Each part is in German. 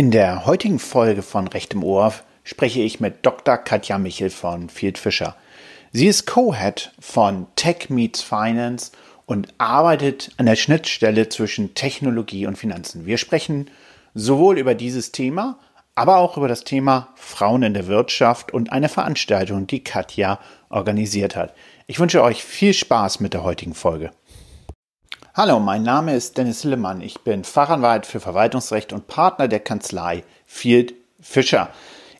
In der heutigen Folge von Recht im Ohr spreche ich mit Dr. Katja Michel von Field Fischer. Sie ist Co-Head von Tech Meets Finance und arbeitet an der Schnittstelle zwischen Technologie und Finanzen. Wir sprechen sowohl über dieses Thema, aber auch über das Thema Frauen in der Wirtschaft und eine Veranstaltung, die Katja organisiert hat. Ich wünsche euch viel Spaß mit der heutigen Folge. Hallo, mein Name ist Dennis Hillemann. Ich bin Fachanwalt für Verwaltungsrecht und Partner der Kanzlei Field Fischer.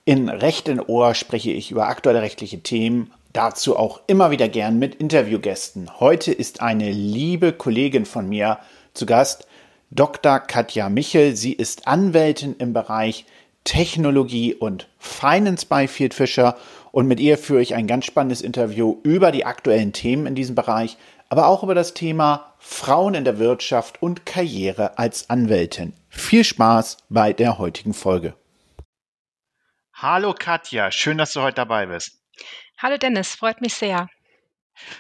In Recht in Ohr spreche ich über aktuelle rechtliche Themen Dazu auch immer wieder gern mit Interviewgästen. Heute ist eine liebe Kollegin von mir zu Gast, Dr. Katja Michel. Sie ist Anwältin im Bereich Technologie und Finance bei Field Fischer und mit ihr führe ich ein ganz spannendes Interview über die aktuellen Themen in diesem Bereich, aber auch über das Thema Frauen in der Wirtschaft und Karriere als Anwältin. Viel Spaß bei der heutigen Folge. Hallo Katja, schön, dass du heute dabei bist. Hallo Dennis, freut mich sehr.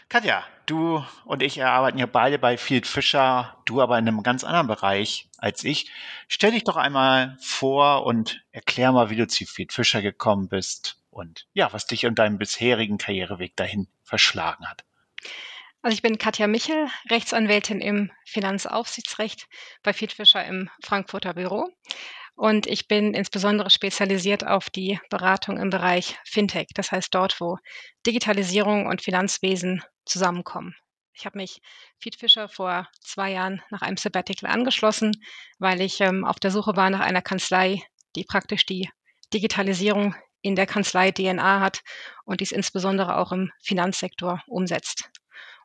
Katja, du und ich arbeiten ja beide bei Field Fischer, du aber in einem ganz anderen Bereich als ich. Stell dich doch einmal vor und erklär mal, wie du zu Field Fischer gekommen bist und ja, was dich in deinem bisherigen Karriereweg dahin verschlagen hat. Also ich bin Katja Michel, Rechtsanwältin im Finanzaufsichtsrecht bei Field Fischer im Frankfurter Büro. Und ich bin insbesondere spezialisiert auf die Beratung im Bereich Fintech, das heißt dort, wo Digitalisierung und Finanzwesen zusammenkommen. Ich habe mich Feed Fischer vor zwei Jahren nach einem Sabbatical angeschlossen, weil ich ähm, auf der Suche war nach einer Kanzlei, die praktisch die Digitalisierung in der Kanzlei DNA hat und dies insbesondere auch im Finanzsektor umsetzt.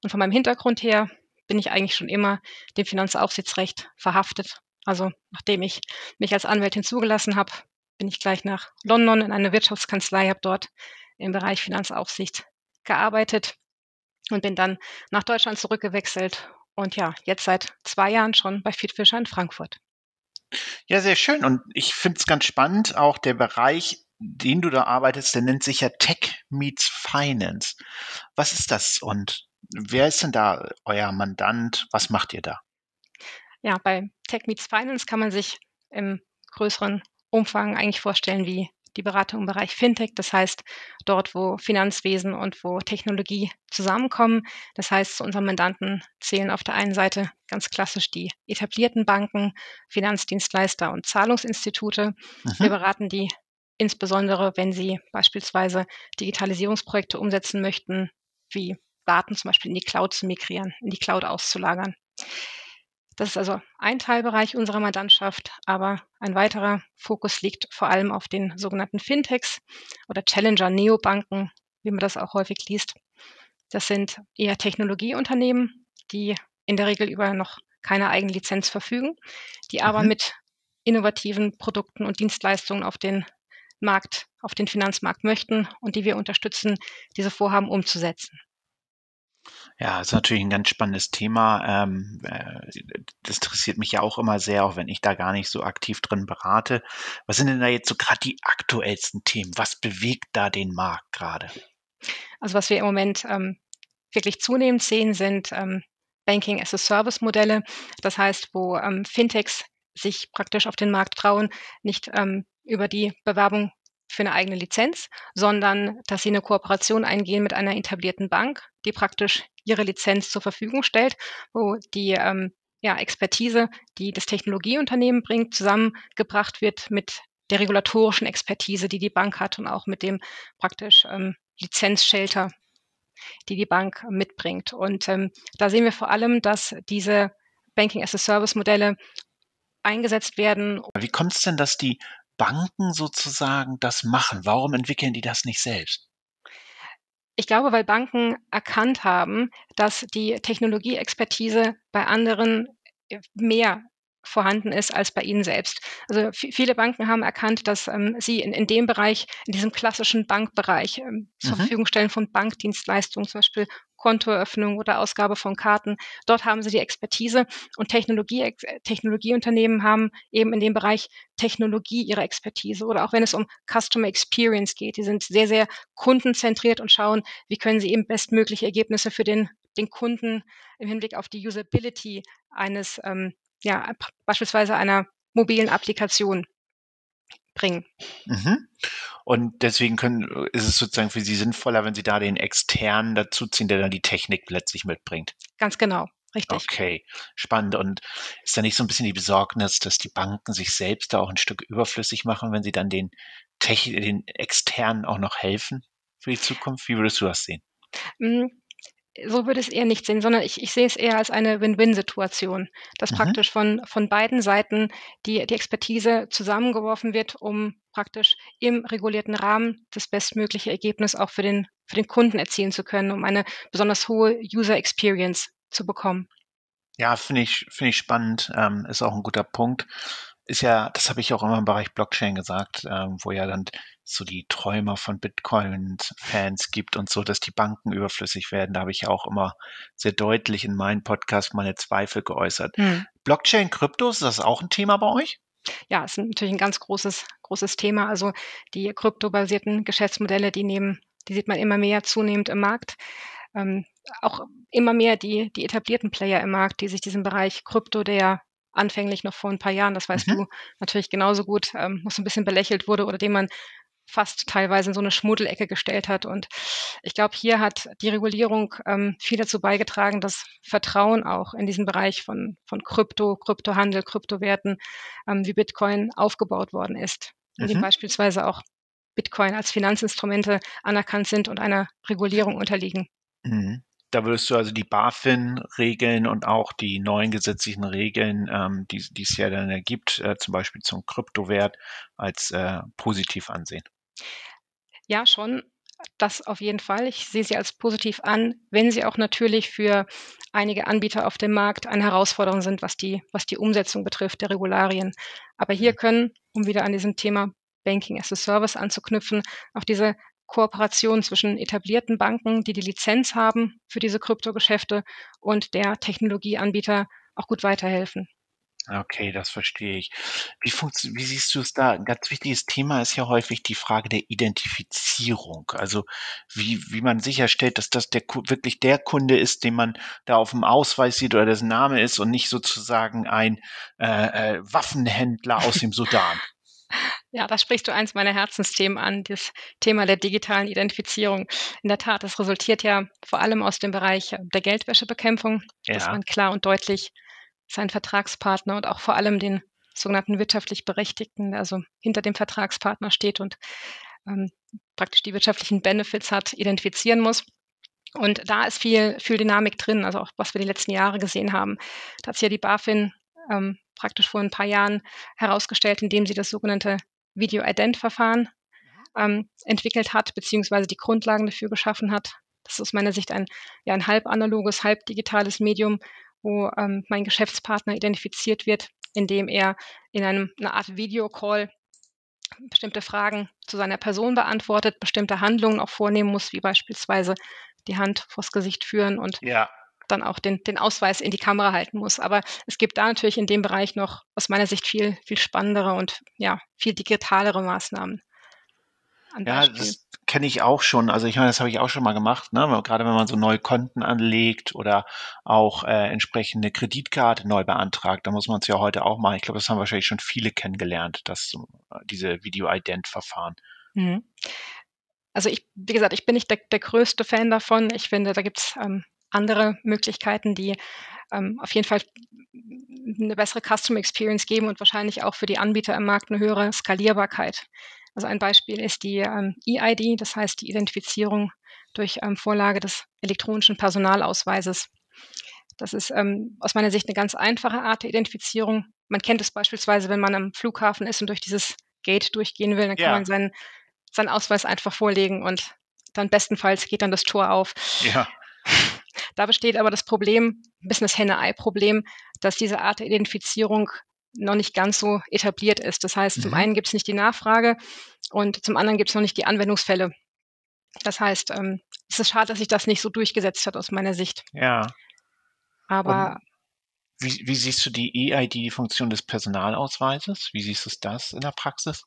Und von meinem Hintergrund her bin ich eigentlich schon immer dem Finanzaufsichtsrecht verhaftet also nachdem ich mich als Anwältin zugelassen habe, bin ich gleich nach London in eine Wirtschaftskanzlei, habe dort im Bereich Finanzaufsicht gearbeitet und bin dann nach Deutschland zurückgewechselt und ja, jetzt seit zwei Jahren schon bei Fiat Fischer in Frankfurt. Ja, sehr schön. Und ich finde es ganz spannend, auch der Bereich, den du da arbeitest, der nennt sich ja Tech Meets Finance. Was ist das und wer ist denn da euer Mandant? Was macht ihr da? ja, bei Tech Meets Finance kann man sich im größeren Umfang eigentlich vorstellen wie die Beratung im Bereich Fintech, das heißt dort, wo Finanzwesen und wo Technologie zusammenkommen. Das heißt, zu unseren Mandanten zählen auf der einen Seite ganz klassisch die etablierten Banken, Finanzdienstleister und Zahlungsinstitute. Mhm. Wir beraten die insbesondere, wenn sie beispielsweise Digitalisierungsprojekte umsetzen möchten, wie Daten zum Beispiel in die Cloud zu migrieren, in die Cloud auszulagern. Das ist also ein Teilbereich unserer Mandantschaft, aber ein weiterer Fokus liegt vor allem auf den sogenannten Fintechs oder Challenger Neobanken, wie man das auch häufig liest. Das sind eher Technologieunternehmen, die in der Regel über noch keine eigene Lizenz verfügen, die aber mhm. mit innovativen Produkten und Dienstleistungen auf den Markt, auf den Finanzmarkt möchten und die wir unterstützen, diese Vorhaben umzusetzen. Ja, ist natürlich ein ganz spannendes Thema. Ähm, äh, das interessiert mich ja auch immer sehr, auch wenn ich da gar nicht so aktiv drin berate. Was sind denn da jetzt so gerade die aktuellsten Themen? Was bewegt da den Markt gerade? Also was wir im Moment ähm, wirklich zunehmend sehen, sind ähm, Banking as a Service Modelle. Das heißt, wo ähm, Fintechs sich praktisch auf den Markt trauen, nicht ähm, über die Bewerbung für eine eigene Lizenz, sondern dass sie eine Kooperation eingehen mit einer etablierten Bank, die praktisch ihre Lizenz zur Verfügung stellt, wo die ähm, ja, Expertise, die das Technologieunternehmen bringt, zusammengebracht wird mit der regulatorischen Expertise, die die Bank hat und auch mit dem praktisch ähm, Lizenzshelter, die die Bank mitbringt. Und ähm, da sehen wir vor allem, dass diese Banking-as-a-Service-Modelle eingesetzt werden. Wie kommt es denn, dass die Banken sozusagen das machen? Warum entwickeln die das nicht selbst? Ich glaube, weil Banken erkannt haben, dass die Technologieexpertise bei anderen äh, mehr vorhanden ist als bei Ihnen selbst. Also viele Banken haben erkannt, dass ähm, sie in, in dem Bereich, in diesem klassischen Bankbereich ähm, zur mhm. Verfügung stellen von Bankdienstleistungen, zum Beispiel Kontoeröffnung oder Ausgabe von Karten. Dort haben sie die Expertise und Technologie, Technologieunternehmen haben eben in dem Bereich Technologie ihre Expertise oder auch wenn es um Customer Experience geht. Die sind sehr, sehr kundenzentriert und schauen, wie können sie eben bestmögliche Ergebnisse für den, den Kunden im Hinblick auf die Usability eines, ähm, ja, beispielsweise einer mobilen Applikation bringen. Mhm. Und deswegen können, ist es sozusagen für Sie sinnvoller, wenn Sie da den externen dazuziehen, der dann die Technik letztlich mitbringt. Ganz genau. Richtig. Okay, spannend. Und ist da nicht so ein bisschen die Besorgnis, dass die Banken sich selbst da auch ein Stück überflüssig machen, wenn sie dann den, Tech den externen auch noch helfen für die Zukunft? Wie würdest du das sehen? So würde es eher nicht sehen, sondern ich, ich sehe es eher als eine Win-Win-Situation, dass mhm. praktisch von, von beiden Seiten die, die Expertise zusammengeworfen wird, um praktisch im regulierten Rahmen das bestmögliche Ergebnis auch für den, für den Kunden erzielen zu können, um eine besonders hohe User Experience zu bekommen. Ja, finde ich, finde ich spannend, ähm, ist auch ein guter Punkt ist ja, das habe ich auch immer im Bereich Blockchain gesagt, ähm, wo ja dann so die Träumer von Bitcoin-Fans gibt und so, dass die Banken überflüssig werden. Da habe ich ja auch immer sehr deutlich in meinem Podcast meine Zweifel geäußert. Hm. Blockchain, Kryptos, ist das auch ein Thema bei euch? Ja, ist natürlich ein ganz großes, großes Thema. Also die kryptobasierten Geschäftsmodelle, die nehmen, die sieht man immer mehr zunehmend im Markt. Ähm, auch immer mehr die, die etablierten Player im Markt, die sich diesem Bereich Krypto, der anfänglich noch vor ein paar Jahren, das weißt mhm. du natürlich genauso gut, ähm, noch so ein bisschen belächelt wurde oder den man fast teilweise in so eine Schmuddelecke gestellt hat. Und ich glaube, hier hat die Regulierung ähm, viel dazu beigetragen, dass Vertrauen auch in diesen Bereich von, von Krypto, Kryptohandel, Kryptowerten ähm, wie Bitcoin aufgebaut worden ist. Mhm. In dem beispielsweise auch Bitcoin als Finanzinstrumente anerkannt sind und einer Regulierung unterliegen. Mhm. Da würdest du also die BaFin-Regeln und auch die neuen gesetzlichen Regeln, ähm, die, die es ja dann ergibt, äh, zum Beispiel zum Kryptowert, als äh, positiv ansehen. Ja, schon. Das auf jeden Fall. Ich sehe sie als positiv an, wenn sie auch natürlich für einige Anbieter auf dem Markt eine Herausforderung sind, was die, was die Umsetzung betrifft der Regularien. Aber hier mhm. können, um wieder an diesem Thema Banking as a Service anzuknüpfen, auch diese Kooperation zwischen etablierten Banken, die die Lizenz haben für diese Kryptogeschäfte und der Technologieanbieter auch gut weiterhelfen. Okay, das verstehe ich. Wie, wie siehst du es da? Ein ganz wichtiges Thema ist ja häufig die Frage der Identifizierung. Also wie, wie man sicherstellt, dass das der wirklich der Kunde ist, den man da auf dem Ausweis sieht oder dessen Name ist und nicht sozusagen ein äh, äh, Waffenhändler aus dem Sudan. Ja, da sprichst du eins meiner Herzensthemen an, das Thema der digitalen Identifizierung. In der Tat, das resultiert ja vor allem aus dem Bereich der Geldwäschebekämpfung, ja. dass man klar und deutlich seinen Vertragspartner und auch vor allem den sogenannten wirtschaftlich Berechtigten, der also hinter dem Vertragspartner steht und ähm, praktisch die wirtschaftlichen Benefits hat, identifizieren muss. Und da ist viel, viel Dynamik drin, also auch was wir die letzten Jahre gesehen haben. Da hat sich ja die BaFin ähm, praktisch vor ein paar Jahren herausgestellt, indem sie das sogenannte Video-Ident-Verfahren ähm, entwickelt hat, beziehungsweise die Grundlagen dafür geschaffen hat. Das ist aus meiner Sicht ein, ja, ein halb analoges, halb digitales Medium, wo ähm, mein Geschäftspartner identifiziert wird, indem er in einem, einer Art Videocall bestimmte Fragen zu seiner Person beantwortet, bestimmte Handlungen auch vornehmen muss, wie beispielsweise die Hand vors Gesicht führen und ja dann auch den, den Ausweis in die Kamera halten muss. Aber es gibt da natürlich in dem Bereich noch aus meiner Sicht viel, viel spannendere und ja, viel digitalere Maßnahmen. Ja, das kenne ich auch schon. Also ich meine, das habe ich auch schon mal gemacht, ne? gerade wenn man so neue Konten anlegt oder auch äh, entsprechende Kreditkarte neu beantragt, da muss man es ja heute auch machen. Ich glaube, das haben wahrscheinlich schon viele kennengelernt, dass äh, diese Video-Ident-Verfahren. Mhm. Also ich, wie gesagt, ich bin nicht der, der größte Fan davon. Ich finde, da gibt es ähm, andere Möglichkeiten, die ähm, auf jeden Fall eine bessere Customer Experience geben und wahrscheinlich auch für die Anbieter im Markt eine höhere Skalierbarkeit. Also ein Beispiel ist die ähm, EID, das heißt die Identifizierung durch ähm, Vorlage des elektronischen Personalausweises. Das ist ähm, aus meiner Sicht eine ganz einfache Art der Identifizierung. Man kennt es beispielsweise, wenn man am Flughafen ist und durch dieses Gate durchgehen will, dann kann man seinen, seinen Ausweis einfach vorlegen und dann bestenfalls geht dann das Tor auf. Ja. Da besteht aber das Problem, ein bisschen das Henne-Ei-Problem, dass diese Art der Identifizierung noch nicht ganz so etabliert ist. Das heißt, mhm. zum einen gibt es nicht die Nachfrage und zum anderen gibt es noch nicht die Anwendungsfälle. Das heißt, ähm, es ist schade, dass sich das nicht so durchgesetzt hat aus meiner Sicht. Ja. Aber wie, wie, siehst du die EID, die Funktion des Personalausweises? Wie siehst du das in der Praxis?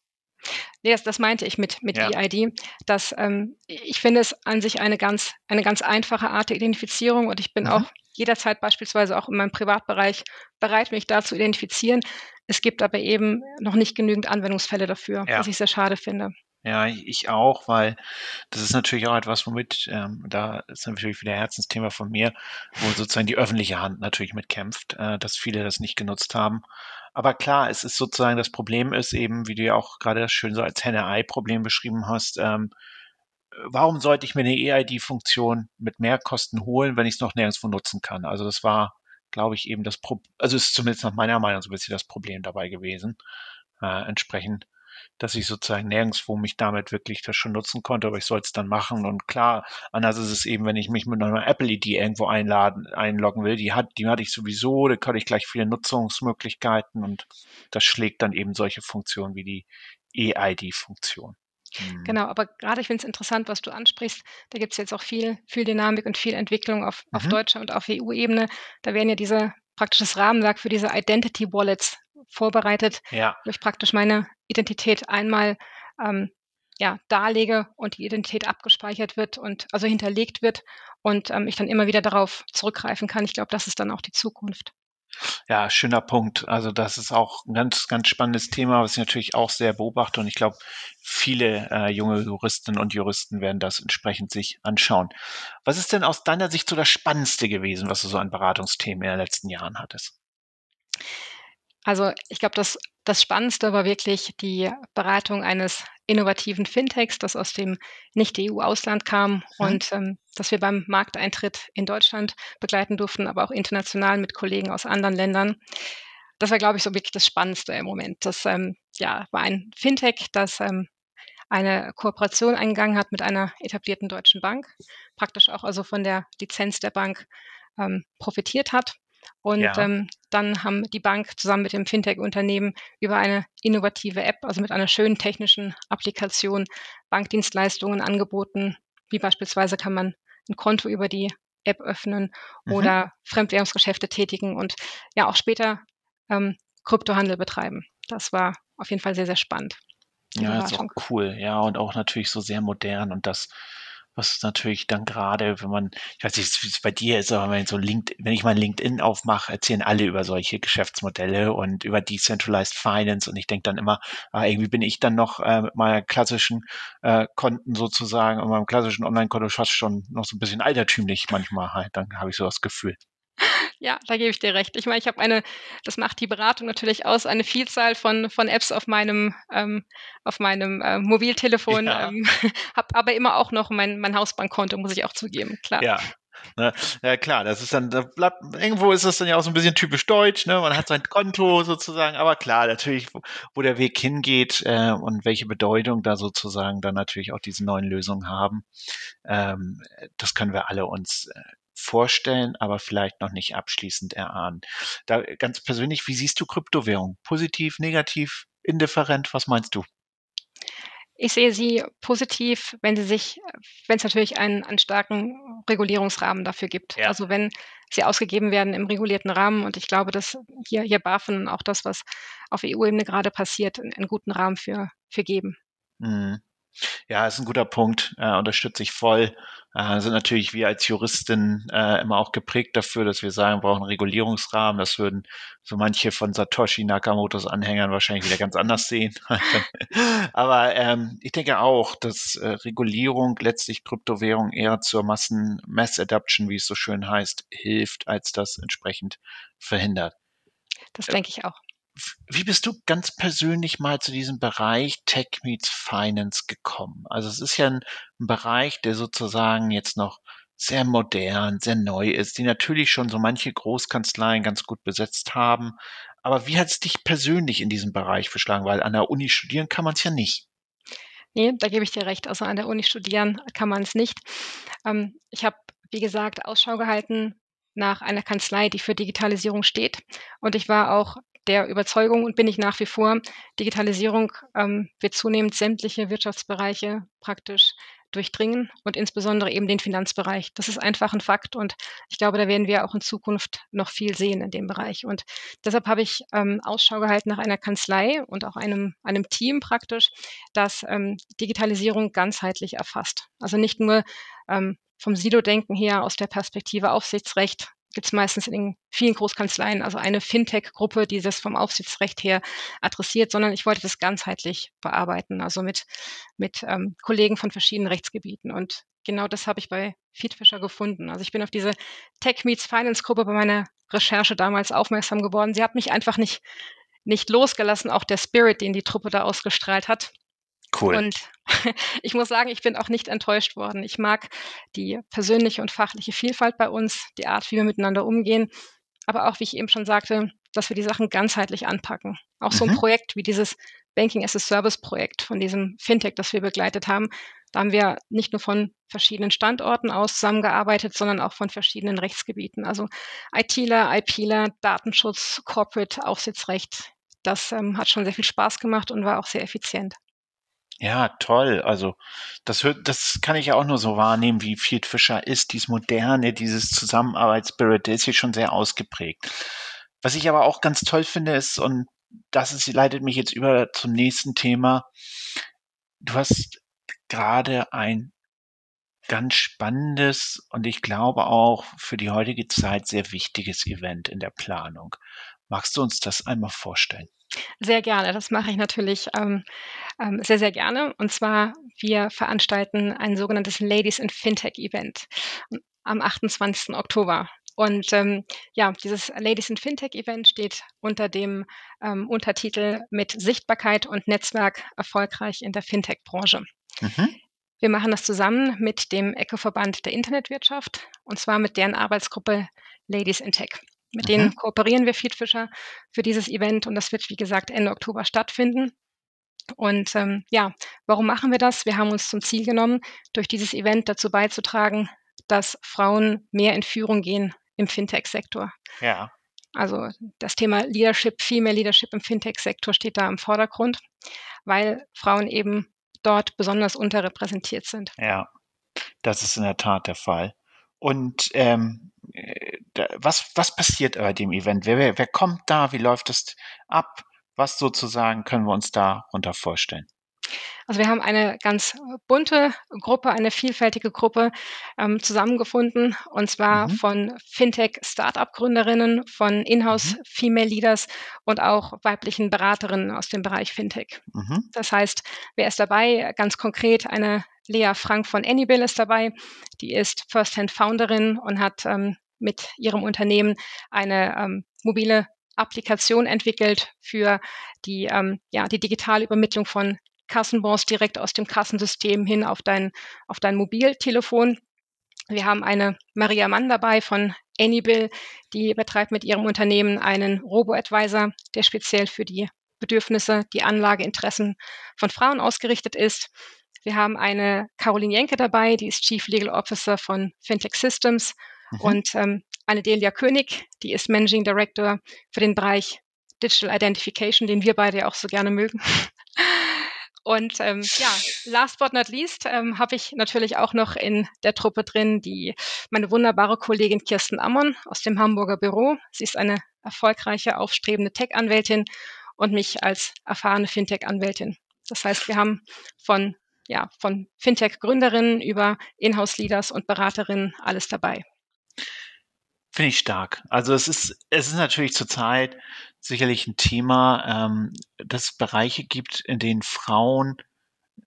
Nee, das, das meinte ich mit, mit ja. EID. Dass, ähm, ich finde es an sich eine ganz, eine ganz einfache Art der Identifizierung und ich bin mhm. auch jederzeit beispielsweise auch in meinem Privatbereich bereit, mich da zu identifizieren. Es gibt aber eben noch nicht genügend Anwendungsfälle dafür, ja. was ich sehr schade finde. Ja, ich auch, weil das ist natürlich auch etwas, womit, ähm, da ist natürlich wieder Herzensthema von mir, wo sozusagen die öffentliche Hand natürlich mitkämpft, äh, dass viele das nicht genutzt haben. Aber klar, es ist sozusagen, das Problem ist eben, wie du ja auch gerade schön so als Henne-Ei-Problem beschrieben hast, ähm, warum sollte ich mir eine EID-Funktion mit Mehrkosten holen, wenn ich es noch nirgendwo nutzen kann? Also das war, glaube ich, eben das Problem, also ist zumindest nach meiner Meinung so ein bisschen das Problem dabei gewesen. Äh, entsprechend dass ich sozusagen nirgendwo mich damit wirklich das schon nutzen konnte, aber ich soll es dann machen. Und klar, anders ist es eben, wenn ich mich mit einer Apple-ID irgendwo einladen, einloggen will, die hat, die hatte ich sowieso, da kann ich gleich viele Nutzungsmöglichkeiten und das schlägt dann eben solche Funktionen wie die EID-Funktion. Hm. Genau, aber gerade ich finde es interessant, was du ansprichst. Da gibt es jetzt auch viel, viel Dynamik und viel Entwicklung auf, mhm. auf deutscher und auf EU-Ebene. Da werden ja diese praktisches Rahmenwerk für diese Identity Wallets vorbereitet, ja. wo ich praktisch meine Identität einmal ähm, ja, darlege und die Identität abgespeichert wird und also hinterlegt wird und ähm, ich dann immer wieder darauf zurückgreifen kann. Ich glaube, das ist dann auch die Zukunft. Ja, schöner Punkt. Also das ist auch ein ganz, ganz spannendes Thema, was ich natürlich auch sehr beobachte und ich glaube, viele äh, junge Juristinnen und Juristen werden das entsprechend sich anschauen. Was ist denn aus deiner Sicht so das Spannendste gewesen, was du so an Beratungsthemen in den letzten Jahren hattest? Also ich glaube, das, das Spannendste war wirklich die Beratung eines innovativen Fintechs, das aus dem Nicht-EU-Ausland kam mhm. und ähm, das wir beim Markteintritt in Deutschland begleiten durften, aber auch international mit Kollegen aus anderen Ländern. Das war, glaube ich, so wirklich das Spannendste im Moment. Das ähm, ja, war ein Fintech, das ähm, eine Kooperation eingegangen hat mit einer etablierten deutschen Bank, praktisch auch also von der Lizenz der Bank ähm, profitiert hat und ja. ähm, dann haben die Bank zusammen mit dem Fintech-Unternehmen über eine innovative App, also mit einer schönen technischen Applikation, Bankdienstleistungen angeboten. Wie beispielsweise kann man ein Konto über die App öffnen mhm. oder Fremdwährungsgeschäfte tätigen und ja auch später ähm, Kryptohandel betreiben. Das war auf jeden Fall sehr, sehr spannend. Ja, das ist auch cool. Ja, und auch natürlich so sehr modern und das was natürlich dann gerade, wenn man, ich weiß nicht, wie es bei dir ist, aber wenn, so LinkedIn, wenn ich mein LinkedIn aufmache, erzählen alle über solche Geschäftsmodelle und über Decentralized Finance und ich denke dann immer, ah, irgendwie bin ich dann noch äh, mit meiner klassischen äh, Konten sozusagen und meinem klassischen Online-Konto fast schon noch so ein bisschen altertümlich manchmal halt, dann habe ich so das Gefühl. Ja, da gebe ich dir recht. Ich meine, ich habe eine, das macht die Beratung natürlich aus, eine Vielzahl von, von Apps auf meinem, ähm, auf meinem äh, Mobiltelefon, ja. ähm, habe aber immer auch noch mein, mein Hausbankkonto, muss ich auch zugeben, klar. Ja, Ne? Ja klar, das ist dann, da bleibt, irgendwo ist das dann ja auch so ein bisschen typisch deutsch, ne? Man hat sein Konto sozusagen, aber klar, natürlich, wo, wo der Weg hingeht äh, und welche Bedeutung da sozusagen dann natürlich auch diese neuen Lösungen haben, ähm, das können wir alle uns äh, vorstellen, aber vielleicht noch nicht abschließend erahnen. Da ganz persönlich, wie siehst du Kryptowährung? Positiv, negativ, indifferent? Was meinst du? Ich sehe sie positiv, wenn sie sich, wenn es natürlich einen, einen starken Regulierungsrahmen dafür gibt. Ja. Also wenn sie ausgegeben werden im regulierten Rahmen. Und ich glaube, dass hier, hier BaFin auch das, was auf EU-Ebene gerade passiert, einen, einen, guten Rahmen für, für geben. Mhm. Ja, ist ein guter Punkt, äh, unterstütze ich voll. Äh, sind natürlich wir als Juristen äh, immer auch geprägt dafür, dass wir sagen, wir brauchen einen Regulierungsrahmen. Das würden so manche von Satoshi Nakamotos Anhängern wahrscheinlich wieder ganz anders sehen. Aber ähm, ich denke auch, dass äh, Regulierung letztlich Kryptowährung eher zur Massen Mass Adoption, wie es so schön heißt, hilft, als das entsprechend verhindert. Das denke ich auch wie bist du ganz persönlich mal zu diesem Bereich Tech meets Finance gekommen? Also es ist ja ein, ein Bereich, der sozusagen jetzt noch sehr modern, sehr neu ist, die natürlich schon so manche Großkanzleien ganz gut besetzt haben. Aber wie hat es dich persönlich in diesem Bereich verschlagen? Weil an der Uni studieren kann man es ja nicht. Nee, da gebe ich dir recht. Also an der Uni studieren kann man es nicht. Ähm, ich habe, wie gesagt, Ausschau gehalten nach einer Kanzlei, die für Digitalisierung steht. Und ich war auch der Überzeugung und bin ich nach wie vor, Digitalisierung ähm, wird zunehmend sämtliche Wirtschaftsbereiche praktisch durchdringen und insbesondere eben den Finanzbereich. Das ist einfach ein Fakt und ich glaube, da werden wir auch in Zukunft noch viel sehen in dem Bereich. Und deshalb habe ich ähm, Ausschau gehalten nach einer Kanzlei und auch einem, einem Team praktisch, das ähm, Digitalisierung ganzheitlich erfasst. Also nicht nur ähm, vom Silo-Denken her aus der Perspektive Aufsichtsrecht gibt es meistens in vielen Großkanzleien, also eine Fintech-Gruppe, die das vom Aufsichtsrecht her adressiert, sondern ich wollte das ganzheitlich bearbeiten, also mit, mit ähm, Kollegen von verschiedenen Rechtsgebieten. Und genau das habe ich bei Feedfisher gefunden. Also ich bin auf diese Tech Meets Finance Gruppe bei meiner Recherche damals aufmerksam geworden. Sie hat mich einfach nicht, nicht losgelassen, auch der Spirit, den die Truppe da ausgestrahlt hat. Cool. Und ich muss sagen, ich bin auch nicht enttäuscht worden. Ich mag die persönliche und fachliche Vielfalt bei uns, die Art, wie wir miteinander umgehen, aber auch, wie ich eben schon sagte, dass wir die Sachen ganzheitlich anpacken. Auch so ein mhm. Projekt wie dieses Banking as a Service Projekt von diesem Fintech, das wir begleitet haben, da haben wir nicht nur von verschiedenen Standorten aus zusammengearbeitet, sondern auch von verschiedenen Rechtsgebieten. Also ITler, IPler, Datenschutz, Corporate, Aufsichtsrecht. Das ähm, hat schon sehr viel Spaß gemacht und war auch sehr effizient. Ja, toll. Also das hört, das kann ich ja auch nur so wahrnehmen, wie Field Fischer ist. Dies Moderne, dieses Zusammenarbeitsspirit, der ist hier schon sehr ausgeprägt. Was ich aber auch ganz toll finde, ist, und das ist, leitet mich jetzt über zum nächsten Thema. Du hast gerade ein ganz spannendes und ich glaube auch für die heutige Zeit sehr wichtiges Event in der Planung. Magst du uns das einmal vorstellen? Sehr gerne. Das mache ich natürlich ähm, ähm, sehr, sehr gerne. Und zwar, wir veranstalten ein sogenanntes Ladies in Fintech Event am 28. Oktober. Und ähm, ja, dieses Ladies in Fintech Event steht unter dem ähm, Untertitel mit Sichtbarkeit und Netzwerk erfolgreich in der Fintech-Branche. Mhm. Wir machen das zusammen mit dem ECO-Verband der Internetwirtschaft und zwar mit deren Arbeitsgruppe Ladies in Tech. Mit mhm. denen kooperieren wir Feedfisher für dieses Event und das wird, wie gesagt, Ende Oktober stattfinden. Und ähm, ja, warum machen wir das? Wir haben uns zum Ziel genommen, durch dieses Event dazu beizutragen, dass Frauen mehr in Führung gehen im Fintech-Sektor. Ja. Also das Thema Leadership, Female Leadership im Fintech-Sektor steht da im Vordergrund, weil Frauen eben dort besonders unterrepräsentiert sind. Ja, das ist in der Tat der Fall. Und ähm, äh, was, was passiert bei dem Event? Wer, wer, kommt da? Wie läuft es ab? Was sozusagen können wir uns darunter vorstellen? Also wir haben eine ganz bunte Gruppe, eine vielfältige Gruppe ähm, zusammengefunden und zwar mhm. von Fintech-Startup-Gründerinnen, von Inhouse-Female mhm. Leaders und auch weiblichen Beraterinnen aus dem Bereich Fintech. Mhm. Das heißt, wer ist dabei? Ganz konkret eine Lea Frank von Anybill ist dabei. Die ist First-Hand-Founderin und hat ähm, mit ihrem Unternehmen eine ähm, mobile Applikation entwickelt für die, ähm, ja, die digitale Übermittlung von Kassenbons direkt aus dem Kassensystem hin auf dein, auf dein Mobiltelefon. Wir haben eine Maria Mann dabei von Anybill, die betreibt mit ihrem Unternehmen einen Robo-Advisor, der speziell für die Bedürfnisse, die Anlageinteressen von Frauen ausgerichtet ist. Wir haben eine Caroline Jenke dabei, die ist Chief Legal Officer von Fintech Systems mhm. und ähm, eine Delia König, die ist Managing Director für den Bereich Digital Identification, den wir beide ja auch so gerne mögen. Und ähm, ja, last but not least ähm, habe ich natürlich auch noch in der Truppe drin die meine wunderbare Kollegin Kirsten Ammon aus dem Hamburger Büro. Sie ist eine erfolgreiche, aufstrebende Tech-Anwältin und mich als erfahrene Fintech-Anwältin. Das heißt, wir haben von ja, von Fintech-Gründerinnen über Inhouse-Leaders und Beraterinnen alles dabei. Finde ich stark. Also es ist, es ist natürlich zurzeit sicherlich ein Thema, ähm, dass es Bereiche gibt, in denen Frauen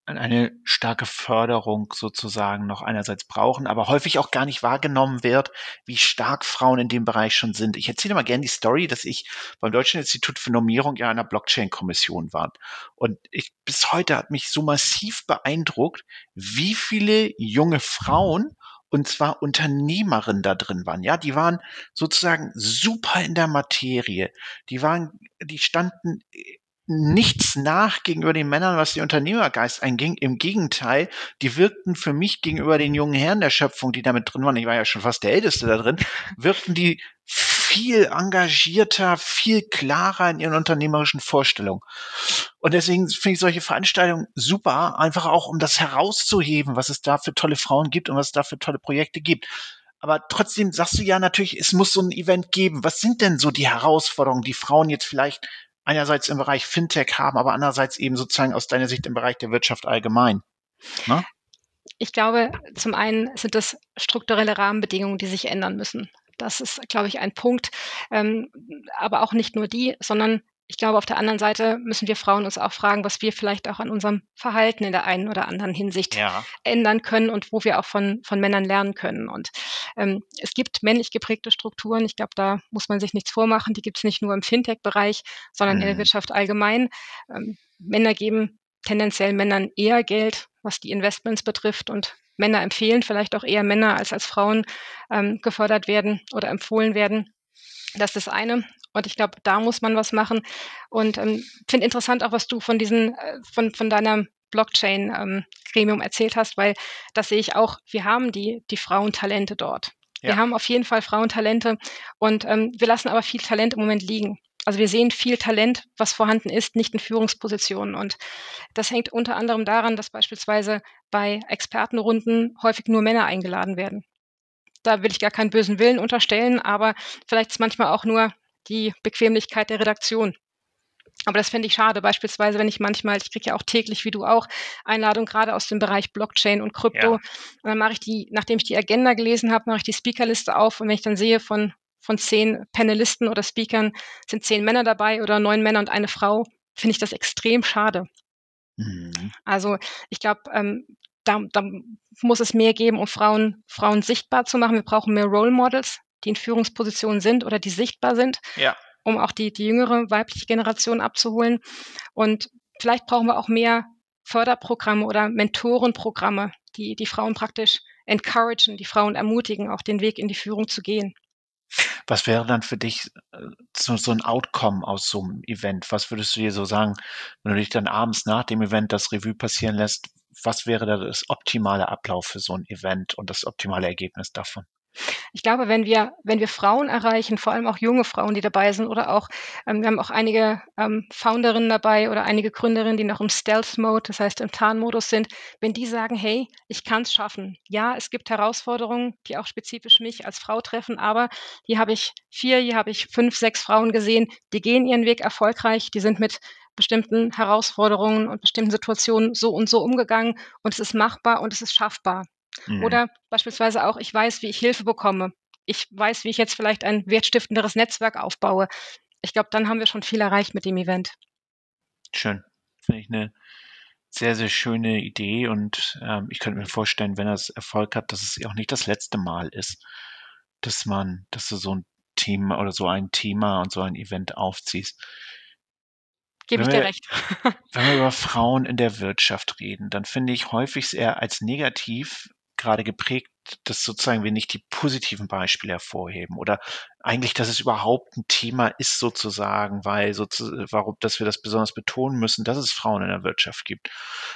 eine starke Förderung sozusagen noch einerseits brauchen, aber häufig auch gar nicht wahrgenommen wird, wie stark Frauen in dem Bereich schon sind. Ich erzähle mal gerne die Story, dass ich beim Deutschen Institut für Normierung ja einer Blockchain-Kommission war. Und ich, bis heute hat mich so massiv beeindruckt, wie viele junge Frauen und zwar Unternehmerinnen da drin waren. Ja, die waren sozusagen super in der Materie. Die waren, die standen nichts nach gegenüber den Männern, was die Unternehmergeist einging. Im Gegenteil, die wirkten für mich gegenüber den jungen Herren der Schöpfung, die da mit drin waren, ich war ja schon fast der Älteste da drin, wirkten die viel engagierter, viel klarer in ihren unternehmerischen Vorstellungen. Und deswegen finde ich solche Veranstaltungen super, einfach auch um das herauszuheben, was es da für tolle Frauen gibt und was es da für tolle Projekte gibt. Aber trotzdem sagst du ja natürlich, es muss so ein Event geben. Was sind denn so die Herausforderungen, die Frauen jetzt vielleicht einerseits im Bereich Fintech haben, aber andererseits eben sozusagen aus deiner Sicht im Bereich der Wirtschaft allgemein? Na? Ich glaube, zum einen sind das strukturelle Rahmenbedingungen, die sich ändern müssen. Das ist, glaube ich, ein Punkt. Ähm, aber auch nicht nur die, sondern ich glaube, auf der anderen Seite müssen wir Frauen uns auch fragen, was wir vielleicht auch an unserem Verhalten in der einen oder anderen Hinsicht ja. ändern können und wo wir auch von, von Männern lernen können. Und ähm, es gibt männlich geprägte Strukturen. Ich glaube, da muss man sich nichts vormachen. Die gibt es nicht nur im Fintech-Bereich, sondern mhm. in der mhm. Wirtschaft allgemein. Ähm, Männer geben tendenziell Männern eher Geld, was die Investments betrifft und Männer empfehlen vielleicht auch eher Männer als als Frauen ähm, gefördert werden oder empfohlen werden. Das ist das eine. Und ich glaube, da muss man was machen. Und ähm, finde interessant auch, was du von diesen, äh, von, von deiner Blockchain-Gremium ähm, erzählt hast, weil das sehe ich auch, wir haben die, die Frauentalente dort. Ja. Wir haben auf jeden Fall Frauentalente und ähm, wir lassen aber viel Talent im Moment liegen. Also wir sehen viel Talent, was vorhanden ist, nicht in Führungspositionen. Und das hängt unter anderem daran, dass beispielsweise bei Expertenrunden häufig nur Männer eingeladen werden. Da will ich gar keinen bösen Willen unterstellen, aber vielleicht ist manchmal auch nur die Bequemlichkeit der Redaktion. Aber das finde ich schade. Beispielsweise, wenn ich manchmal, ich kriege ja auch täglich, wie du auch, Einladungen gerade aus dem Bereich Blockchain und Krypto. Ja. Und dann mache ich die, nachdem ich die Agenda gelesen habe, mache ich die Speakerliste auf und wenn ich dann sehe, von, von zehn Panelisten oder Speakern sind zehn Männer dabei oder neun Männer und eine Frau, finde ich das extrem schade. Mhm. Also ich glaube, ähm, da, da muss es mehr geben, um Frauen, Frauen sichtbar zu machen. Wir brauchen mehr Role Models, die in Führungspositionen sind oder die sichtbar sind, ja. um auch die, die jüngere weibliche Generation abzuholen. Und vielleicht brauchen wir auch mehr Förderprogramme oder Mentorenprogramme, die die Frauen praktisch encouragen, die Frauen ermutigen, auch den Weg in die Führung zu gehen. Was wäre dann für dich äh, so, so ein Outcome aus so einem Event? Was würdest du dir so sagen, wenn du dich dann abends nach dem Event das Revue passieren lässt? Was wäre da das optimale Ablauf für so ein Event und das optimale Ergebnis davon? Ich glaube, wenn wir, wenn wir Frauen erreichen, vor allem auch junge Frauen, die dabei sind, oder auch, ähm, wir haben auch einige ähm, Founderinnen dabei oder einige Gründerinnen, die noch im Stealth-Mode, das heißt im Tarnmodus sind, wenn die sagen, hey, ich kann es schaffen. Ja, es gibt Herausforderungen, die auch spezifisch mich als Frau treffen, aber hier habe ich vier, hier habe ich fünf, sechs Frauen gesehen, die gehen ihren Weg erfolgreich, die sind mit bestimmten Herausforderungen und bestimmten Situationen so und so umgegangen und es ist machbar und es ist schaffbar. Mhm. Oder beispielsweise auch, ich weiß, wie ich Hilfe bekomme. Ich weiß, wie ich jetzt vielleicht ein wertstiftenderes Netzwerk aufbaue. Ich glaube, dann haben wir schon viel erreicht mit dem Event. Schön. Finde ich eine sehr, sehr schöne Idee und ähm, ich könnte mir vorstellen, wenn es Erfolg hat, dass es auch nicht das letzte Mal ist, dass man, dass du so ein Thema oder so ein Thema und so ein Event aufziehst. Gebe ich dir recht. wenn wir über Frauen in der Wirtschaft reden, dann finde ich häufig eher als negativ gerade geprägt, dass sozusagen wir nicht die positiven Beispiele hervorheben oder eigentlich, dass es überhaupt ein Thema ist sozusagen, weil sozusagen, warum, dass wir das besonders betonen müssen, dass es Frauen in der Wirtschaft gibt.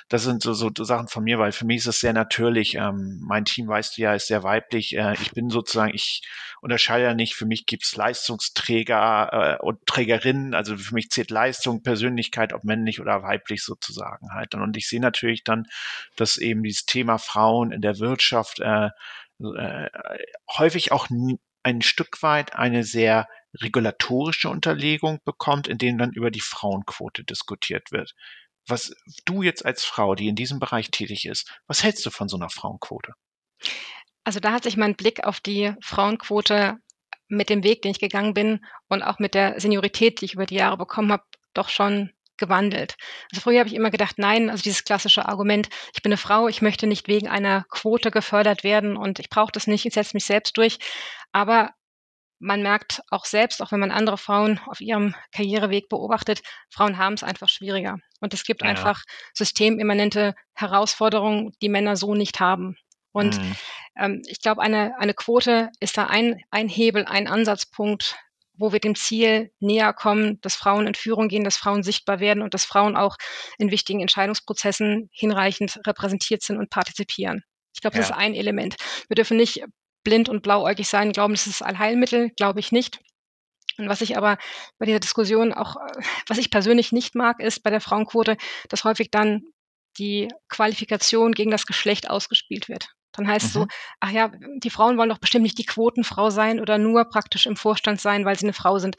Das sind so, so Sachen von mir, weil für mich ist es sehr natürlich. Ähm, mein Team, weißt du ja, ist sehr weiblich. Äh, ich bin sozusagen, ich unterscheide ja nicht. Für mich gibt es Leistungsträger äh, und Trägerinnen. Also für mich zählt Leistung, Persönlichkeit, ob männlich oder weiblich sozusagen halt. Und ich sehe natürlich dann, dass eben dieses Thema Frauen in der Wirtschaft äh, äh, häufig auch ein Stück weit eine sehr regulatorische Unterlegung bekommt, in dem dann über die Frauenquote diskutiert wird. Was du jetzt als Frau, die in diesem Bereich tätig ist, was hältst du von so einer Frauenquote? Also da hat sich mein Blick auf die Frauenquote mit dem Weg, den ich gegangen bin und auch mit der Seniorität, die ich über die Jahre bekommen habe, doch schon gewandelt. Also früher habe ich immer gedacht, nein, also dieses klassische Argument, ich bin eine Frau, ich möchte nicht wegen einer Quote gefördert werden und ich brauche das nicht, ich setze mich selbst durch. Aber man merkt auch selbst, auch wenn man andere Frauen auf ihrem Karriereweg beobachtet, Frauen haben es einfach schwieriger. Und es gibt ja. einfach systemimmanente Herausforderungen, die Männer so nicht haben. Und mhm. ähm, ich glaube, eine, eine Quote ist da ein, ein Hebel, ein Ansatzpunkt, wo wir dem Ziel näher kommen, dass Frauen in Führung gehen, dass Frauen sichtbar werden und dass Frauen auch in wichtigen Entscheidungsprozessen hinreichend repräsentiert sind und partizipieren. Ich glaube, ja. das ist ein Element. Wir dürfen nicht blind und blauäugig sein, glauben, das ist das Allheilmittel, glaube ich nicht. Und was ich aber bei dieser Diskussion auch, äh, was ich persönlich nicht mag, ist bei der Frauenquote, dass häufig dann die Qualifikation gegen das Geschlecht ausgespielt wird. Dann heißt es mhm. so, ach ja, die Frauen wollen doch bestimmt nicht die Quotenfrau sein oder nur praktisch im Vorstand sein, weil sie eine Frau sind.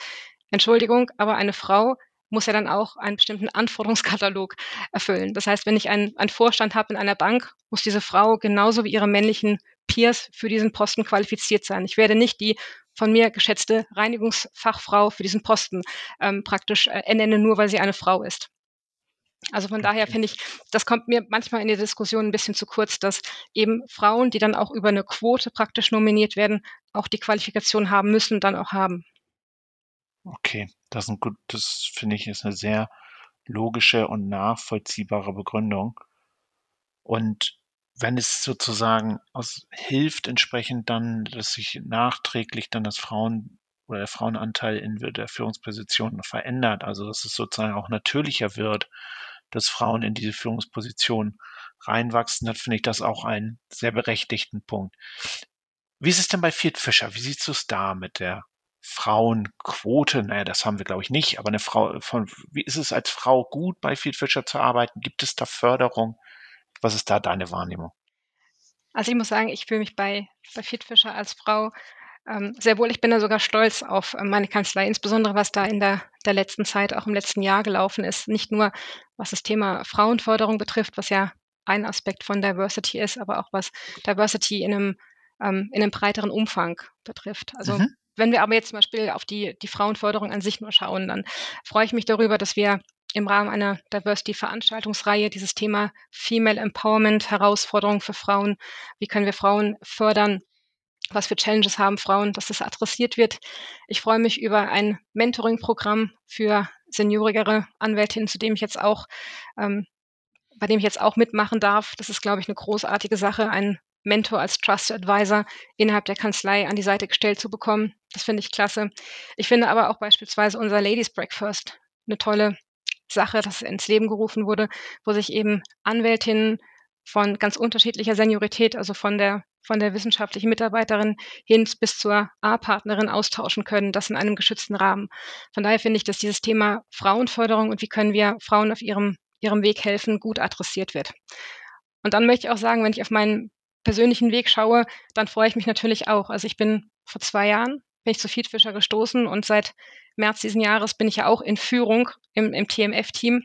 Entschuldigung, aber eine Frau muss ja dann auch einen bestimmten Anforderungskatalog erfüllen. Das heißt, wenn ich einen, einen Vorstand habe in einer Bank, muss diese Frau genauso wie ihre männlichen Peers für diesen Posten qualifiziert sein. Ich werde nicht die von mir geschätzte Reinigungsfachfrau für diesen Posten ähm, praktisch äh, ernennen, nur weil sie eine Frau ist. Also von daher finde ich, das kommt mir manchmal in der Diskussion ein bisschen zu kurz, dass eben Frauen, die dann auch über eine Quote praktisch nominiert werden, auch die Qualifikation haben müssen und dann auch haben. Okay, das ist ein gut, das finde ich ist eine sehr logische und nachvollziehbare Begründung. Und wenn es sozusagen aus, hilft entsprechend dann, dass sich nachträglich dann das Frauen oder der Frauenanteil in der Führungsposition verändert, also dass es sozusagen auch natürlicher wird, dass Frauen in diese Führungsposition reinwachsen, dann finde ich das auch einen sehr berechtigten Punkt. Wie ist es denn bei Fiat Fischer? Wie siehst du es da mit der Frauenquote? Naja, das haben wir, glaube ich, nicht, aber eine Frau von, wie ist es als Frau gut bei Fiat Fischer zu arbeiten? Gibt es da Förderung? Was ist da deine Wahrnehmung? Also ich muss sagen, ich fühle mich bei, bei Fiat Fischer als Frau sehr wohl. Ich bin da sogar stolz auf äh, meine Kanzlei, insbesondere was da in der, der letzten Zeit, auch im letzten Jahr gelaufen ist. Nicht nur was das Thema Frauenförderung betrifft, was ja ein Aspekt von Diversity ist, aber auch was Diversity in einem, ähm, in einem breiteren Umfang betrifft. Also mhm. wenn wir aber jetzt zum Beispiel auf die, die Frauenförderung an sich nur schauen, dann freue ich mich darüber, dass wir im Rahmen einer Diversity-Veranstaltungsreihe dieses Thema Female Empowerment, Herausforderungen für Frauen, wie können wir Frauen fördern, was für Challenges haben Frauen, dass das adressiert wird. Ich freue mich über ein Mentoring-Programm für seniorigere Anwältinnen, zu dem ich jetzt auch, ähm, bei dem ich jetzt auch mitmachen darf. Das ist, glaube ich, eine großartige Sache, einen Mentor als Trust Advisor innerhalb der Kanzlei an die Seite gestellt zu bekommen. Das finde ich klasse. Ich finde aber auch beispielsweise unser Ladies Breakfast eine tolle Sache, das ins Leben gerufen wurde, wo sich eben Anwältinnen von ganz unterschiedlicher Seniorität, also von der von der wissenschaftlichen Mitarbeiterin hin bis zur A-Partnerin austauschen können, das in einem geschützten Rahmen. Von daher finde ich, dass dieses Thema Frauenförderung und wie können wir Frauen auf ihrem, ihrem Weg helfen, gut adressiert wird. Und dann möchte ich auch sagen, wenn ich auf meinen persönlichen Weg schaue, dann freue ich mich natürlich auch. Also ich bin vor zwei Jahren bin ich zu Feedfisher gestoßen und seit März diesen Jahres bin ich ja auch in Führung im, im TMF-Team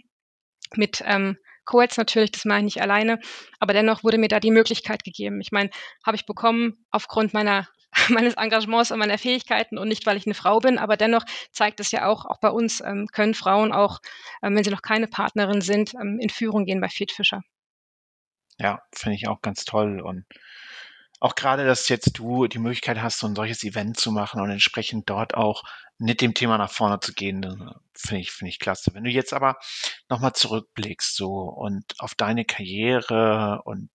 mit ähm, Co-Eds natürlich, das mache ich nicht alleine, aber dennoch wurde mir da die Möglichkeit gegeben. Ich meine, habe ich bekommen aufgrund meiner meines Engagements und meiner Fähigkeiten und nicht, weil ich eine Frau bin, aber dennoch zeigt es ja auch, auch bei uns ähm, können Frauen auch, ähm, wenn sie noch keine Partnerin sind, ähm, in Führung gehen bei Feed Fischer. Ja, finde ich auch ganz toll und auch gerade, dass jetzt du die Möglichkeit hast, so ein solches Event zu machen und entsprechend dort auch mit dem Thema nach vorne zu gehen, finde ich, finde ich klasse. Wenn du jetzt aber nochmal zurückblickst so und auf deine Karriere und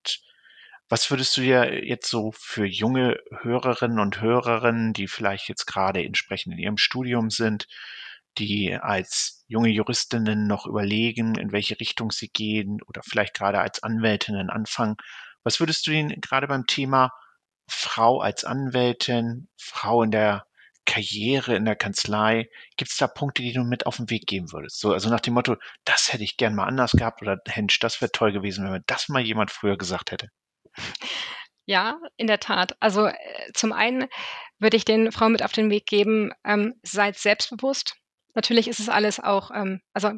was würdest du dir jetzt so für junge Hörerinnen und Hörerinnen, die vielleicht jetzt gerade entsprechend in ihrem Studium sind, die als junge Juristinnen noch überlegen, in welche Richtung sie gehen oder vielleicht gerade als Anwältinnen anfangen, was würdest du ihnen gerade beim Thema Frau als Anwältin, Frau in der Karriere in der Kanzlei, gibt es da Punkte, die du mit auf den Weg geben würdest? So, also nach dem Motto, das hätte ich gern mal anders gehabt oder Hensch, das wäre toll gewesen, wenn mir das mal jemand früher gesagt hätte. Ja, in der Tat. Also äh, zum einen würde ich den Frauen mit auf den Weg geben, ähm, seid selbstbewusst. Natürlich ist es alles auch, ähm, also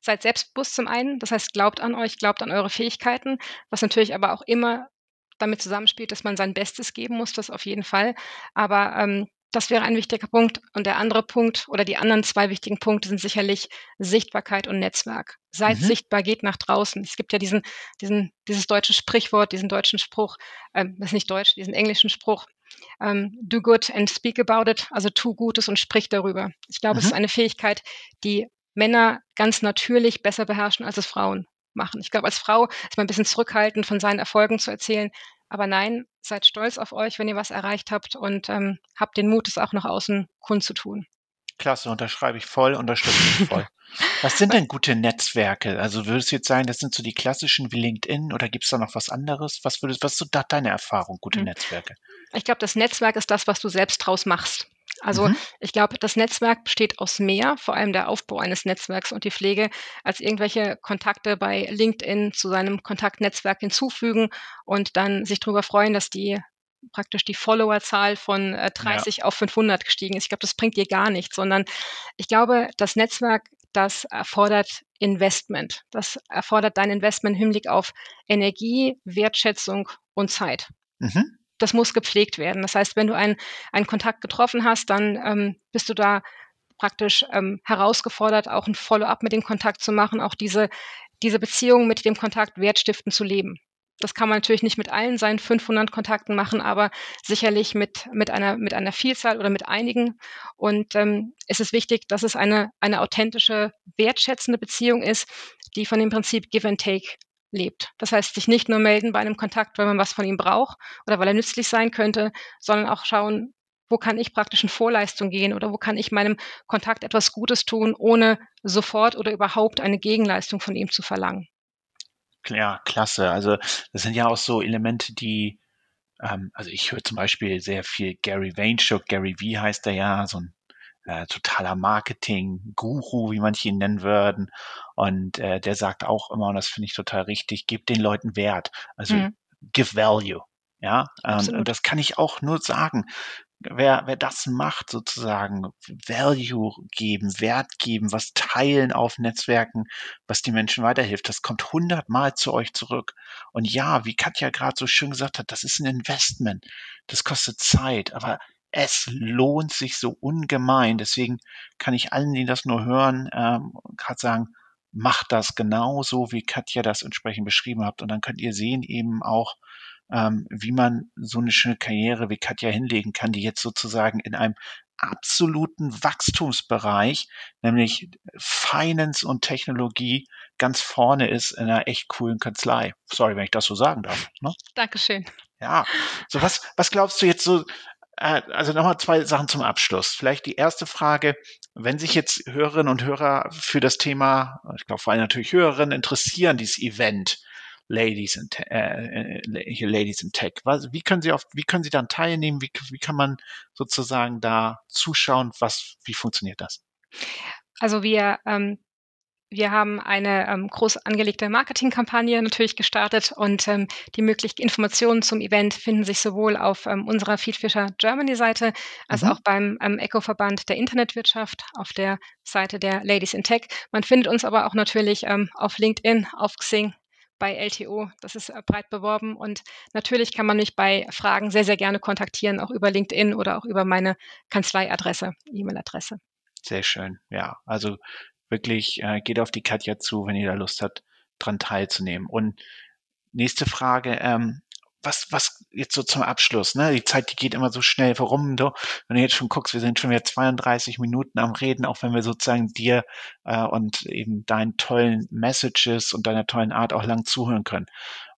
Seid selbstbewusst zum einen, das heißt, glaubt an euch, glaubt an eure Fähigkeiten, was natürlich aber auch immer damit zusammenspielt, dass man sein Bestes geben muss, das auf jeden Fall. Aber ähm, das wäre ein wichtiger Punkt. Und der andere Punkt oder die anderen zwei wichtigen Punkte sind sicherlich Sichtbarkeit und Netzwerk. Seid mhm. sichtbar, geht nach draußen. Es gibt ja diesen, diesen, dieses deutsche Sprichwort, diesen deutschen Spruch, ähm, das ist nicht deutsch, diesen englischen Spruch, ähm, do good and speak about it, also tu Gutes und sprich darüber. Ich glaube, mhm. es ist eine Fähigkeit, die Männer ganz natürlich besser beherrschen, als es Frauen machen. Ich glaube, als Frau ist man ein bisschen zurückhaltend, von seinen Erfolgen zu erzählen. Aber nein, seid stolz auf euch, wenn ihr was erreicht habt und ähm, habt den Mut, es auch nach außen kundzutun. Klasse, unterschreibe ich voll, unterstütze ich voll. Was sind denn gute Netzwerke? Also würdest du jetzt sagen, das sind so die klassischen wie LinkedIn oder gibt es da noch was anderes? Was würdest, was ist so da deine Erfahrung, gute hm. Netzwerke? Ich glaube, das Netzwerk ist das, was du selbst draus machst. Also mhm. ich glaube, das Netzwerk besteht aus mehr, vor allem der Aufbau eines Netzwerks und die Pflege, als irgendwelche Kontakte bei LinkedIn zu seinem Kontaktnetzwerk hinzufügen und dann sich darüber freuen, dass die praktisch die Followerzahl von äh, 30 ja. auf 500 gestiegen ist. Ich glaube, das bringt dir gar nichts, sondern ich glaube, das Netzwerk, das erfordert Investment. Das erfordert dein Investment im Hinblick auf Energie, Wertschätzung und Zeit. Mhm. Das muss gepflegt werden. Das heißt, wenn du einen, einen Kontakt getroffen hast, dann ähm, bist du da praktisch ähm, herausgefordert, auch ein Follow-up mit dem Kontakt zu machen, auch diese, diese Beziehung mit dem Kontakt wertstiften zu leben. Das kann man natürlich nicht mit allen seinen 500 Kontakten machen, aber sicherlich mit, mit, einer, mit einer Vielzahl oder mit einigen. Und ähm, es ist wichtig, dass es eine, eine authentische, wertschätzende Beziehung ist, die von dem Prinzip Give and Take lebt. Das heißt, sich nicht nur melden bei einem Kontakt, weil man was von ihm braucht oder weil er nützlich sein könnte, sondern auch schauen, wo kann ich praktisch in Vorleistung gehen oder wo kann ich meinem Kontakt etwas Gutes tun, ohne sofort oder überhaupt eine Gegenleistung von ihm zu verlangen. Ja, klasse. Also das sind ja auch so Elemente, die, ähm, also ich höre zum Beispiel sehr viel Gary Vaynerchuk, Gary V heißt er ja, so ein äh, totaler Marketing-Guru, wie manche ihn nennen würden. Und äh, der sagt auch immer, und das finde ich total richtig, gib den Leuten Wert. Also mhm. give value. Ja, ähm, und das kann ich auch nur sagen wer, wer das macht, sozusagen Value geben, Wert geben, was teilen auf Netzwerken, was die Menschen weiterhilft, das kommt hundertmal zu euch zurück. Und ja, wie Katja gerade so schön gesagt hat, das ist ein Investment. Das kostet Zeit, aber es lohnt sich so ungemein. Deswegen kann ich allen, die das nur hören, ähm, gerade sagen, macht das genauso, wie Katja das entsprechend beschrieben hat. Und dann könnt ihr sehen eben auch, ähm, wie man so eine schöne Karriere wie Katja hinlegen kann, die jetzt sozusagen in einem absoluten Wachstumsbereich, nämlich Finance und Technologie, ganz vorne ist in einer echt coolen Kanzlei. Sorry, wenn ich das so sagen darf. Ne? Dankeschön. Ja, so was, was glaubst du jetzt so, also nochmal zwei Sachen zum Abschluss. Vielleicht die erste Frage, wenn sich jetzt Hörerinnen und Hörer für das Thema, ich glaube vor allem natürlich Hörerinnen interessieren, dieses Event, Ladies in, äh, äh Ladies in Tech. Was, wie können Sie auf, wie können Sie dann teilnehmen? Wie, wie kann man sozusagen da zuschauen? Was, wie funktioniert das? Also wir ähm, wir haben eine ähm, groß angelegte Marketingkampagne natürlich gestartet und ähm, die möglichen Informationen zum Event finden sich sowohl auf ähm, unserer Feedfisher Germany Seite als mhm. auch beim ähm, Eco-Verband der Internetwirtschaft auf der Seite der Ladies in Tech. Man findet uns aber auch natürlich ähm, auf LinkedIn, auf Xing bei LTO. Das ist äh, breit beworben und natürlich kann man mich bei Fragen sehr, sehr gerne kontaktieren, auch über LinkedIn oder auch über meine Kanzleiadresse, E-Mail-Adresse. Sehr schön, ja. Also wirklich äh, geht auf die Katja zu, wenn ihr da Lust habt, dran teilzunehmen. Und nächste Frage, ähm, was, was jetzt so zum Abschluss, ne? Die Zeit, die geht immer so schnell. Warum du, wenn du jetzt schon guckst, wir sind schon wieder 32 Minuten am Reden, auch wenn wir sozusagen dir äh, und eben deinen tollen Messages und deiner tollen Art auch lang zuhören können.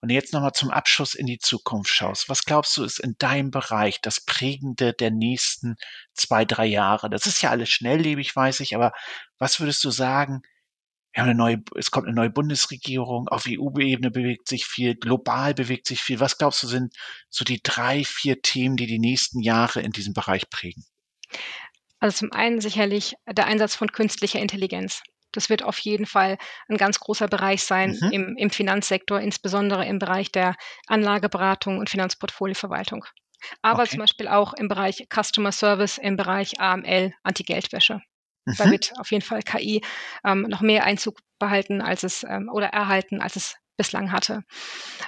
Und jetzt nochmal zum Abschluss in die Zukunft schaust. Was glaubst du, ist in deinem Bereich das Prägende der nächsten zwei, drei Jahre? Das ist ja alles schnelllebig, weiß ich, aber was würdest du sagen, wir haben eine neue, es kommt eine neue Bundesregierung, auf EU-Ebene bewegt sich viel, global bewegt sich viel. Was glaubst du sind so die drei, vier Themen, die die nächsten Jahre in diesem Bereich prägen? Also zum einen sicherlich der Einsatz von künstlicher Intelligenz. Das wird auf jeden Fall ein ganz großer Bereich sein mhm. im, im Finanzsektor, insbesondere im Bereich der Anlageberatung und Finanzportfolioverwaltung. Aber okay. zum Beispiel auch im Bereich Customer Service, im Bereich AML, Anti-Geldwäsche. Mhm. Da wird auf jeden Fall KI ähm, noch mehr Einzug behalten, als es ähm, oder erhalten, als es bislang hatte.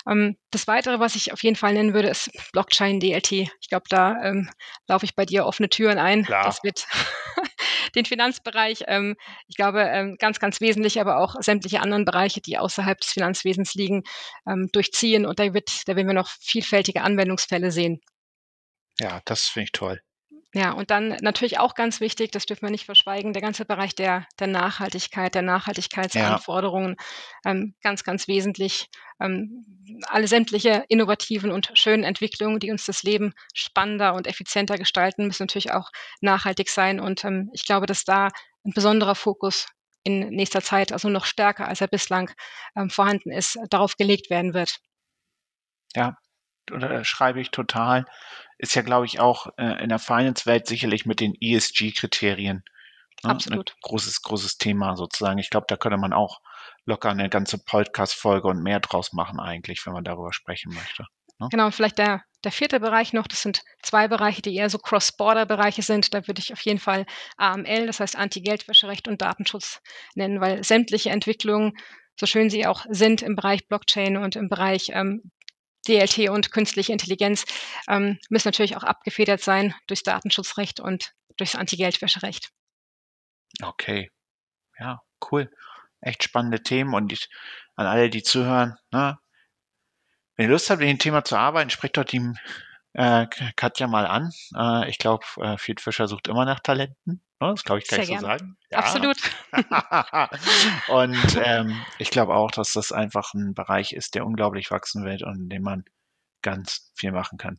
Ähm, das Weitere, was ich auf jeden Fall nennen würde, ist Blockchain DLT. Ich glaube, da ähm, laufe ich bei dir offene Türen ein. Klar. Das wird den Finanzbereich, ähm, ich glaube, ähm, ganz, ganz wesentlich, aber auch sämtliche anderen Bereiche, die außerhalb des Finanzwesens liegen, ähm, durchziehen. Und da wird, da werden wir noch vielfältige Anwendungsfälle sehen. Ja, das finde ich toll. Ja, und dann natürlich auch ganz wichtig, das dürfen wir nicht verschweigen, der ganze Bereich der, der Nachhaltigkeit, der Nachhaltigkeitsanforderungen, ja. ähm, ganz, ganz wesentlich. Ähm, alle sämtliche innovativen und schönen Entwicklungen, die uns das Leben spannender und effizienter gestalten, müssen natürlich auch nachhaltig sein. Und ähm, ich glaube, dass da ein besonderer Fokus in nächster Zeit, also noch stärker als er bislang ähm, vorhanden ist, darauf gelegt werden wird. Ja, oder schreibe ich total ist ja, glaube ich, auch äh, in der Finance-Welt sicherlich mit den ESG-Kriterien ne, Absolut. ein großes, großes Thema sozusagen. Ich glaube, da könnte man auch locker eine ganze Podcast-Folge und mehr draus machen eigentlich, wenn man darüber sprechen möchte. Ne? Genau, und vielleicht der, der vierte Bereich noch, das sind zwei Bereiche, die eher so Cross-Border-Bereiche sind. Da würde ich auf jeden Fall AML, das heißt Anti-Geldwäscherecht und Datenschutz nennen, weil sämtliche Entwicklungen, so schön sie auch sind im Bereich Blockchain und im Bereich ähm, DLT und künstliche Intelligenz, ähm, müssen natürlich auch abgefedert sein durchs Datenschutzrecht und durchs Anti-Geldwäscherecht. Okay, ja, cool. Echt spannende Themen und ich, an alle, die zuhören, ne, wenn ihr Lust habt, mit dem Thema zu arbeiten, sprecht dort die äh, Katja mal an. Äh, ich glaube, äh, Field Fischer sucht immer nach Talenten. Ne? Das glaube ich, kann Sehr ich so sagen. Ja. Absolut. und ähm, ich glaube auch, dass das einfach ein Bereich ist, der unglaublich wachsen wird und in dem man ganz viel machen kann.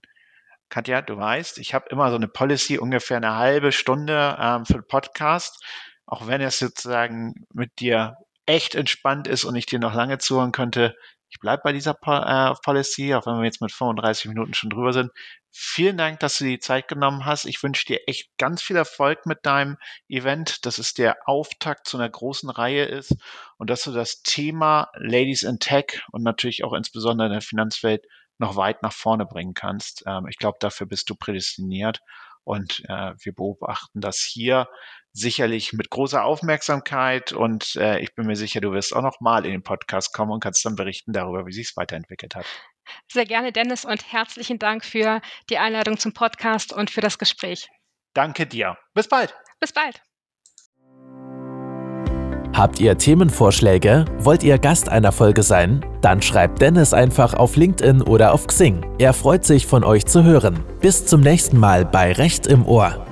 Katja, du weißt, ich habe immer so eine Policy, ungefähr eine halbe Stunde ähm, für den Podcast. Auch wenn es sozusagen mit dir echt entspannt ist und ich dir noch lange zuhören könnte, ich bleibe bei dieser äh, Policy, auch wenn wir jetzt mit 35 Minuten schon drüber sind. Vielen Dank, dass du die Zeit genommen hast. Ich wünsche dir echt ganz viel Erfolg mit deinem Event, dass es der Auftakt zu einer großen Reihe ist und dass du das Thema Ladies in Tech und natürlich auch insbesondere in der Finanzwelt noch weit nach vorne bringen kannst. Ähm, ich glaube, dafür bist du prädestiniert und äh, wir beobachten das hier sicherlich mit großer Aufmerksamkeit und äh, ich bin mir sicher, du wirst auch noch mal in den Podcast kommen und kannst dann berichten darüber, wie sich es weiterentwickelt hat. Sehr gerne, Dennis, und herzlichen Dank für die Einladung zum Podcast und für das Gespräch. Danke dir. Bis bald. Bis bald. Habt ihr Themenvorschläge? Wollt ihr Gast einer Folge sein? Dann schreibt Dennis einfach auf LinkedIn oder auf Xing. Er freut sich, von euch zu hören. Bis zum nächsten Mal bei Recht im Ohr.